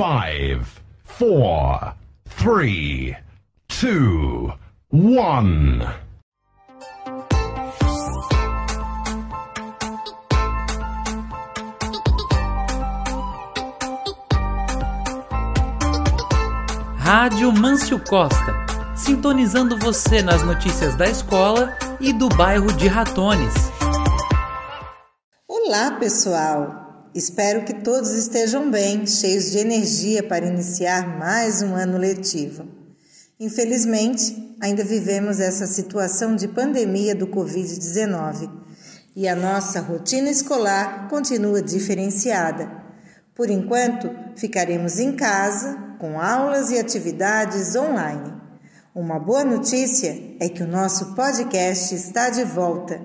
Five, four, three, two, one. Rádio Mâncio Costa, sintonizando você nas notícias da escola e do bairro de Ratones. Olá, pessoal! Espero que todos estejam bem, cheios de energia para iniciar mais um ano letivo. Infelizmente, ainda vivemos essa situação de pandemia do Covid-19 e a nossa rotina escolar continua diferenciada. Por enquanto, ficaremos em casa com aulas e atividades online. Uma boa notícia é que o nosso podcast está de volta,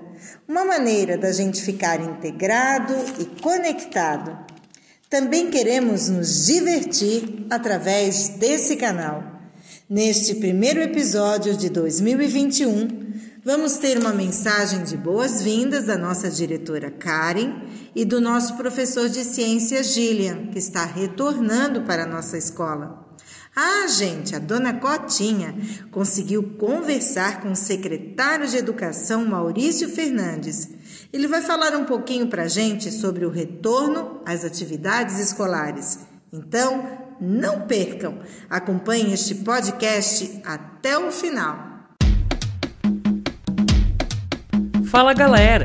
uma maneira da gente ficar integrado e conectado. Também queremos nos divertir através desse canal. Neste primeiro episódio de 2021, vamos ter uma mensagem de boas-vindas da nossa diretora Karen e do nosso professor de ciências Gillian, que está retornando para a nossa escola. Ah, gente, a dona Cotinha conseguiu conversar com o secretário de Educação Maurício Fernandes. Ele vai falar um pouquinho para a gente sobre o retorno às atividades escolares. Então, não percam, acompanhem este podcast até o final. Fala galera!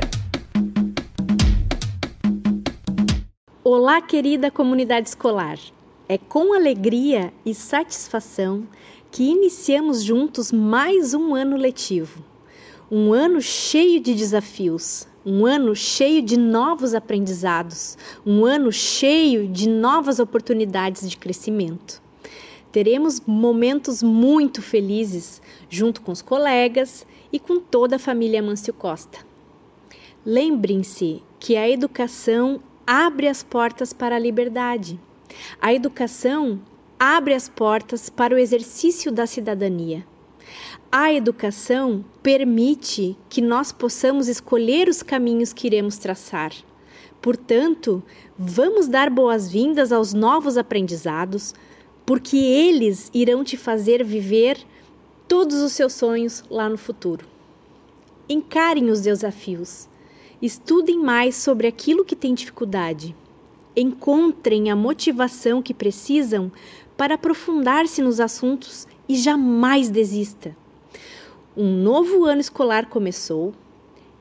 Olá, querida comunidade escolar! É com alegria e satisfação que iniciamos juntos mais um ano letivo. Um ano cheio de desafios, um ano cheio de novos aprendizados, um ano cheio de novas oportunidades de crescimento. Teremos momentos muito felizes junto com os colegas e com toda a família Mâncio Costa. Lembrem-se que a educação abre as portas para a liberdade. A educação abre as portas para o exercício da cidadania. A educação permite que nós possamos escolher os caminhos que iremos traçar. Portanto, vamos dar boas-vindas aos novos aprendizados, porque eles irão te fazer viver todos os seus sonhos lá no futuro. Encarem os desafios. Estudem mais sobre aquilo que tem dificuldade. Encontrem a motivação que precisam para aprofundar-se nos assuntos e jamais desista. Um novo ano escolar começou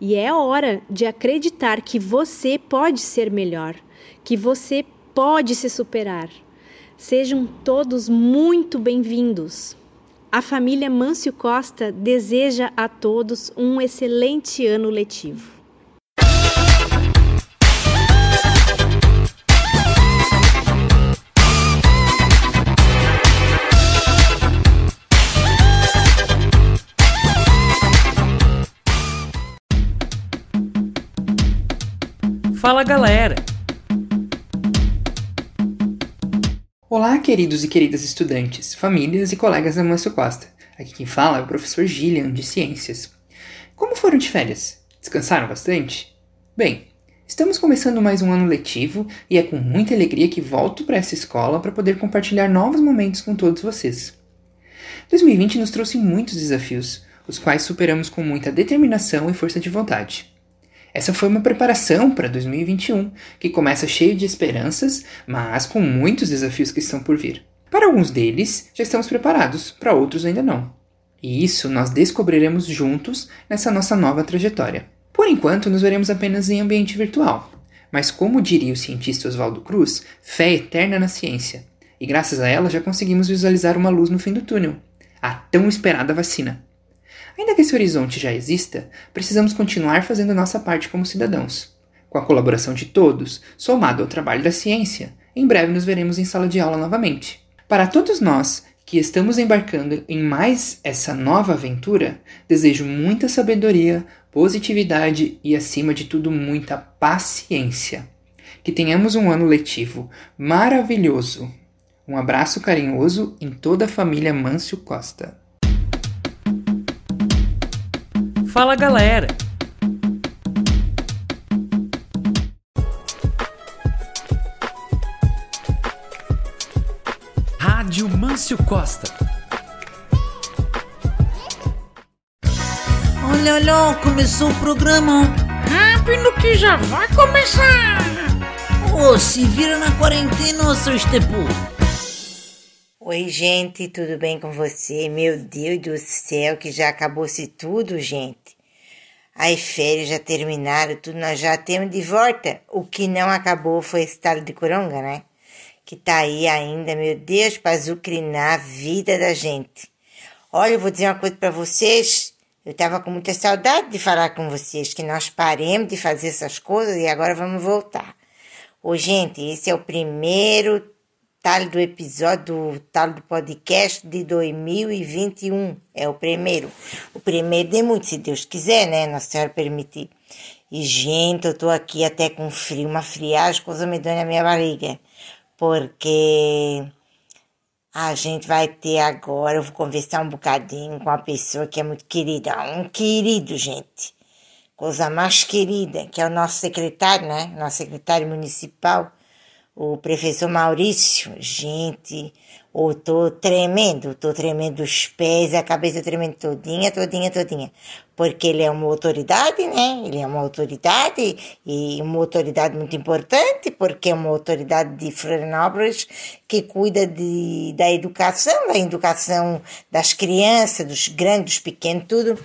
e é hora de acreditar que você pode ser melhor, que você pode se superar. Sejam todos muito bem-vindos. A família Mâncio Costa deseja a todos um excelente ano letivo. Fala galera! Olá, queridos e queridas estudantes, famílias e colegas da Mâncio Costa. Aqui quem fala é o professor Gillian, de Ciências. Como foram de férias? Descansaram bastante? Bem, estamos começando mais um ano letivo e é com muita alegria que volto para essa escola para poder compartilhar novos momentos com todos vocês. 2020 nos trouxe muitos desafios, os quais superamos com muita determinação e força de vontade. Essa foi uma preparação para 2021, que começa cheio de esperanças, mas com muitos desafios que estão por vir. Para alguns deles, já estamos preparados, para outros ainda não. E isso nós descobriremos juntos nessa nossa nova trajetória. Por enquanto, nos veremos apenas em ambiente virtual. Mas, como diria o cientista Oswaldo Cruz, fé eterna na ciência. E graças a ela já conseguimos visualizar uma luz no fim do túnel a tão esperada vacina. Ainda que esse horizonte já exista, precisamos continuar fazendo nossa parte como cidadãos. Com a colaboração de todos, somado ao trabalho da ciência, em breve nos veremos em sala de aula novamente. Para todos nós que estamos embarcando em mais essa nova aventura, desejo muita sabedoria, positividade e, acima de tudo, muita paciência. Que tenhamos um ano letivo maravilhoso. Um abraço carinhoso em toda a família Mâncio Costa. Fala galera! Rádio Mâncio Costa. Olha, olha, começou o programa. Rápido que já vai começar. Ô, se vira na quarentena, seu Estepu. Oi, gente, tudo bem com você? Meu Deus do céu, que já acabou-se tudo, gente. As férias já terminaram, tudo nós já temos de volta. O que não acabou foi esse talo de coronga, né? Que tá aí ainda, meu Deus, para azucrinar a vida da gente. Olha, eu vou dizer uma coisa para vocês. Eu tava com muita saudade de falar com vocês, que nós paremos de fazer essas coisas e agora vamos voltar. Ô, gente, esse é o primeiro tal do episódio tal do podcast de 2021. É o primeiro. O primeiro de muito, se Deus quiser, né? Nossa Senhora permitir. E, gente, eu tô aqui até com frio, uma friagem, coisa me dói na minha barriga. Porque a gente vai ter agora, eu vou conversar um bocadinho com uma pessoa que é muito querida. Um querido, gente. Coisa mais querida, que é o nosso secretário, né? Nosso secretário municipal o professor Maurício, gente, eu tô tremendo, tô tremendo os pés, a cabeça tremendo todinha, todinha, todinha. Porque ele é uma autoridade, né? Ele é uma autoridade e uma autoridade muito importante, porque é uma autoridade de Florianópolis que cuida de, da educação, da educação das crianças, dos grandes, dos pequenos, tudo.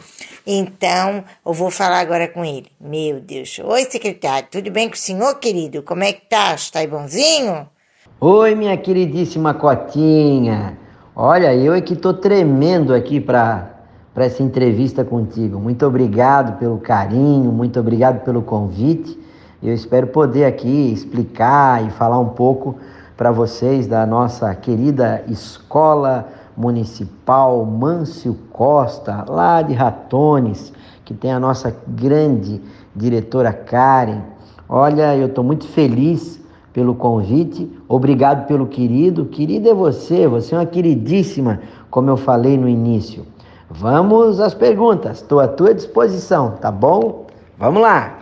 Então, eu vou falar agora com ele. Meu Deus. Oi, secretário, tudo bem com o senhor, querido? Como é que tá? Está aí bonzinho? Oi, minha queridíssima Cotinha. Olha, eu é que tô tremendo aqui para para essa entrevista contigo. Muito obrigado pelo carinho, muito obrigado pelo convite. Eu espero poder aqui explicar e falar um pouco para vocês da nossa querida escola Municipal Mâncio Costa, lá de Ratones, que tem a nossa grande diretora Karen. Olha, eu estou muito feliz pelo convite, obrigado pelo querido. Querido é você, você é uma queridíssima, como eu falei no início. Vamos às perguntas, estou à tua disposição, tá bom? Vamos lá!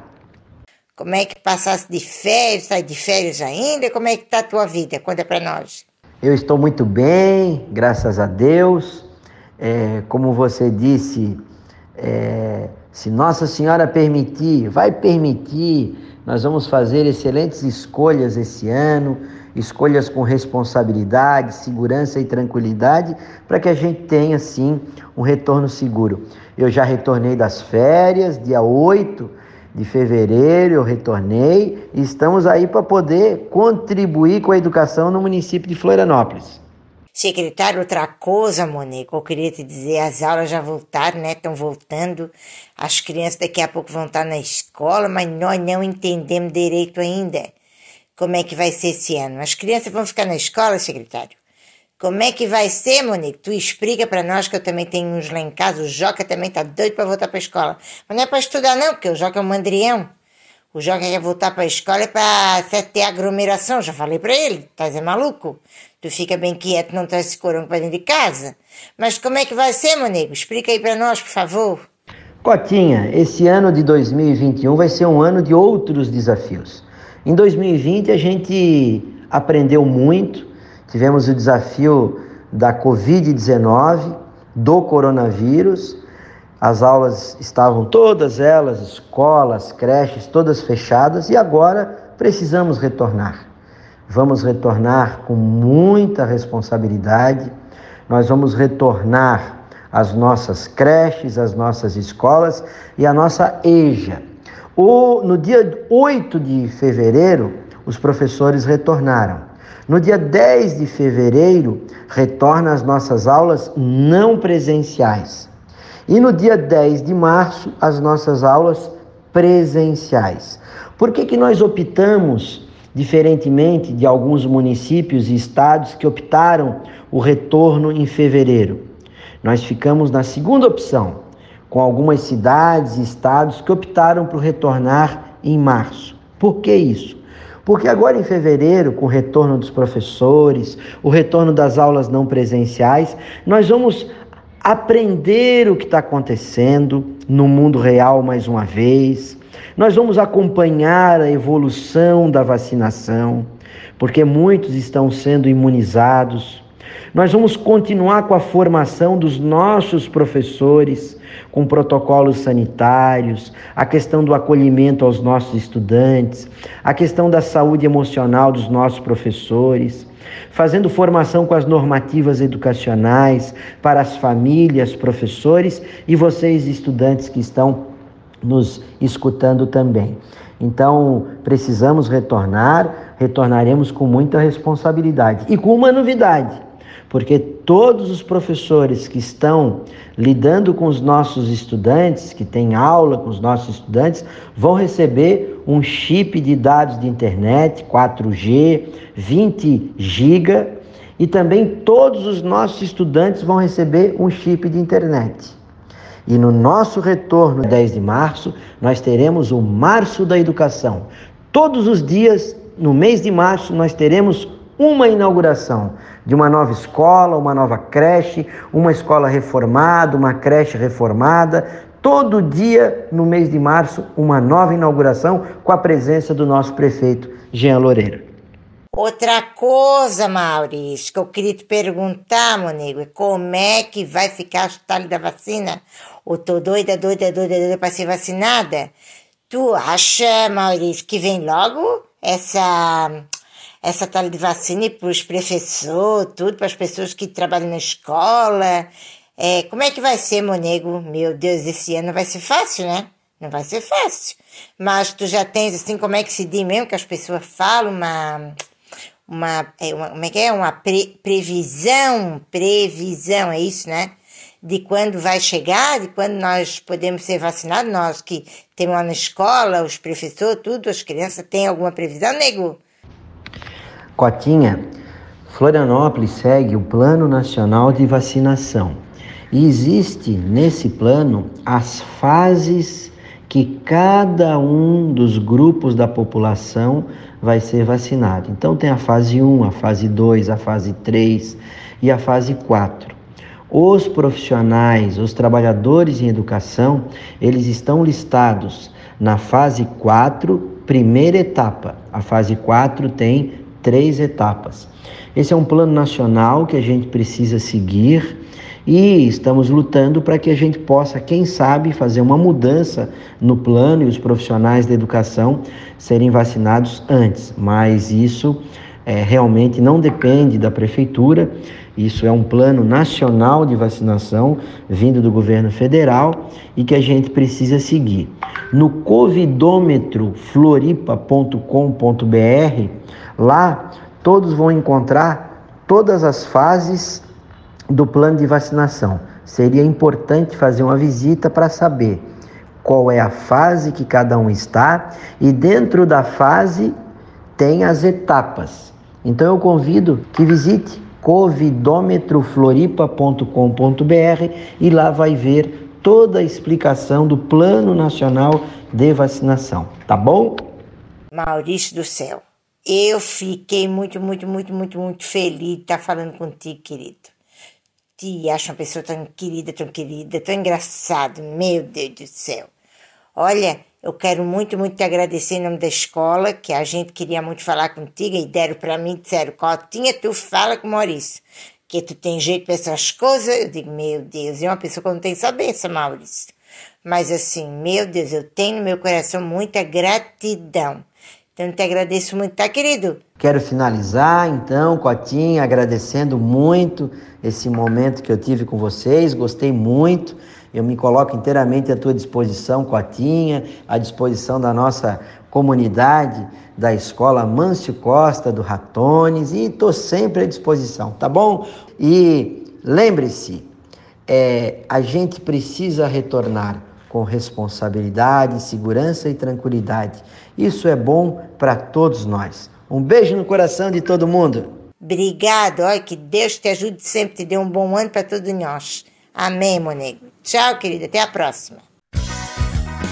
Como é que passasse de férias, sai de férias ainda? Como é que tá a tua vida? Conta para nós. Eu estou muito bem, graças a Deus. É, como você disse, é, se Nossa Senhora permitir, vai permitir, nós vamos fazer excelentes escolhas esse ano, escolhas com responsabilidade, segurança e tranquilidade, para que a gente tenha sim um retorno seguro. Eu já retornei das férias, dia 8 de fevereiro eu retornei e estamos aí para poder contribuir com a educação no município de Florianópolis. Secretário, outra coisa, Monique, eu queria te dizer, as aulas já voltaram, né? Estão voltando. As crianças daqui a pouco vão estar na escola, mas nós não entendemos direito ainda como é que vai ser esse ano. As crianças vão ficar na escola, secretário? Como é que vai ser, Monique? Tu explica para nós que eu também tenho uns lá em casa. O Joca também tá doido para voltar para escola. Mas não é para estudar não, porque o Joca é um mandrião. O Joca quer voltar para a escola para ter aglomeração. Já falei para ele. Tá é maluco? Tu fica bem quieto, não traz esse para dentro de casa. Mas como é que vai ser, Monique? Explica aí para nós, por favor. Cotinha, esse ano de 2021 vai ser um ano de outros desafios. Em 2020 a gente aprendeu muito Tivemos o desafio da Covid-19, do coronavírus. As aulas estavam todas elas, escolas, creches, todas fechadas e agora precisamos retornar. Vamos retornar com muita responsabilidade. Nós vamos retornar às nossas creches, às nossas escolas e à nossa EJA. O, no dia 8 de fevereiro, os professores retornaram. No dia 10 de fevereiro, retorna as nossas aulas não presenciais. E no dia 10 de março, as nossas aulas presenciais. Por que, que nós optamos, diferentemente de alguns municípios e estados que optaram o retorno em fevereiro? Nós ficamos na segunda opção, com algumas cidades e estados que optaram por retornar em março. Por que isso? Porque agora em fevereiro, com o retorno dos professores, o retorno das aulas não presenciais, nós vamos aprender o que está acontecendo no mundo real mais uma vez. Nós vamos acompanhar a evolução da vacinação, porque muitos estão sendo imunizados. Nós vamos continuar com a formação dos nossos professores, com protocolos sanitários, a questão do acolhimento aos nossos estudantes, a questão da saúde emocional dos nossos professores, fazendo formação com as normativas educacionais para as famílias, professores e vocês, estudantes que estão nos escutando também. Então, precisamos retornar, retornaremos com muita responsabilidade e com uma novidade porque todos os professores que estão lidando com os nossos estudantes, que têm aula com os nossos estudantes, vão receber um chip de dados de internet 4G, 20 GB, e também todos os nossos estudantes vão receber um chip de internet. E no nosso retorno 10 de março, nós teremos o Março da Educação. Todos os dias, no mês de março, nós teremos uma inauguração de uma nova escola, uma nova creche, uma escola reformada, uma creche reformada. Todo dia, no mês de março, uma nova inauguração com a presença do nosso prefeito Jean Loureiro. Outra coisa, Maurício, que eu queria te perguntar, Monego, é como é que vai ficar o tal da vacina? Eu tô doida, doida, doida, doida para ser vacinada. Tu acha, Maurício, que vem logo essa essa tal de vacina para os professores, tudo, para as pessoas que trabalham na escola. É, como é que vai ser, Monego? Meu Deus, esse ano vai ser fácil, né? Não vai ser fácil. Mas tu já tens, assim, como é que se diz mesmo que as pessoas falam, uma. Uma, é, uma como é que é? Uma pre, previsão, previsão, é isso, né? De quando vai chegar, de quando nós podemos ser vacinados, nós que temos lá na escola, os professores, tudo, as crianças, tem alguma previsão, nego? Cotinha, Florianópolis segue o Plano Nacional de Vacinação e existe nesse plano as fases que cada um dos grupos da população vai ser vacinado. Então tem a fase 1, a fase 2, a fase 3 e a fase 4. Os profissionais, os trabalhadores em educação, eles estão listados na fase 4, primeira etapa. A fase 4 tem três etapas. Esse é um plano nacional que a gente precisa seguir e estamos lutando para que a gente possa, quem sabe, fazer uma mudança no plano e os profissionais da educação serem vacinados antes. Mas isso é, realmente não depende da prefeitura, isso é um plano nacional de vacinação vindo do governo federal e que a gente precisa seguir. No covidômetro floripa.com.br Lá todos vão encontrar todas as fases do plano de vacinação. Seria importante fazer uma visita para saber qual é a fase que cada um está e dentro da fase tem as etapas. Então eu convido que visite covidômetrofloripa.com.br e lá vai ver toda a explicação do Plano Nacional de Vacinação, tá bom? Maurício do Céu. Eu fiquei muito, muito, muito, muito, muito feliz de estar falando contigo, querido. Te acho uma pessoa tão querida, tão querida, tão engraçado, meu Deus do céu. Olha, eu quero muito, muito te agradecer em nome da escola, que a gente queria muito falar contigo e deram para mim, disseram, Cotinha, tu fala com o Maurício, que tu tem jeito para essas coisas. Eu digo, meu Deus, é uma pessoa que não tem sabença, Maurício. Mas assim, meu Deus, eu tenho no meu coração muita gratidão então, te agradeço muito, tá, querido? Quero finalizar, então, Cotinha, agradecendo muito esse momento que eu tive com vocês, gostei muito. Eu me coloco inteiramente à tua disposição, Cotinha, à disposição da nossa comunidade da Escola Mâncio Costa, do Ratones, e estou sempre à disposição, tá bom? E lembre-se, é, a gente precisa retornar com responsabilidade, segurança e tranquilidade. Isso é bom para todos nós. Um beijo no coração de todo mundo. Obrigado, olha, que Deus te ajude sempre, te dê um bom ano para todos nós. Amém, Monego. Tchau, querida, até a próxima.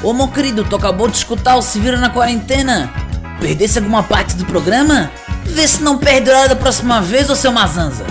Ô, meu querido, tu acabou de escutar o Se Vira na Quarentena? Perdesse alguma parte do programa? Vê se não perde o da próxima vez, ô seu Mazanza.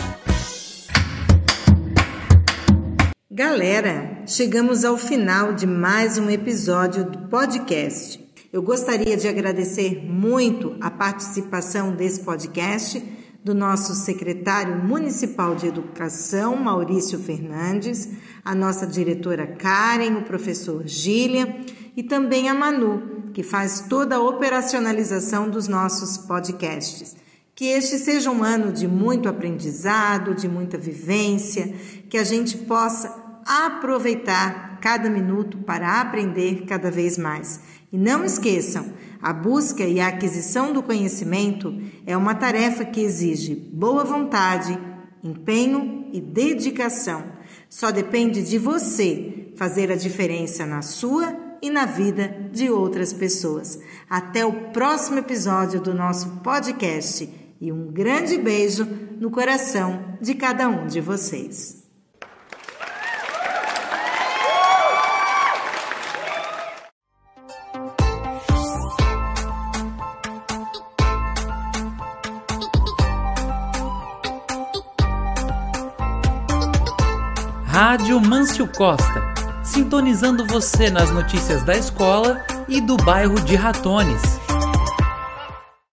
Galera, chegamos ao final de mais um episódio do podcast. Eu gostaria de agradecer muito a participação desse podcast do nosso secretário municipal de educação, Maurício Fernandes, a nossa diretora Karen, o professor Gília e também a Manu, que faz toda a operacionalização dos nossos podcasts. Que este seja um ano de muito aprendizado, de muita vivência, que a gente possa aproveitar cada minuto para aprender cada vez mais. E não esqueçam, a busca e a aquisição do conhecimento é uma tarefa que exige boa vontade, empenho e dedicação. Só depende de você fazer a diferença na sua e na vida de outras pessoas. Até o próximo episódio do nosso podcast e um grande beijo no coração de cada um de vocês. Rádio Mâncio Costa, sintonizando você nas notícias da escola e do bairro de Ratones.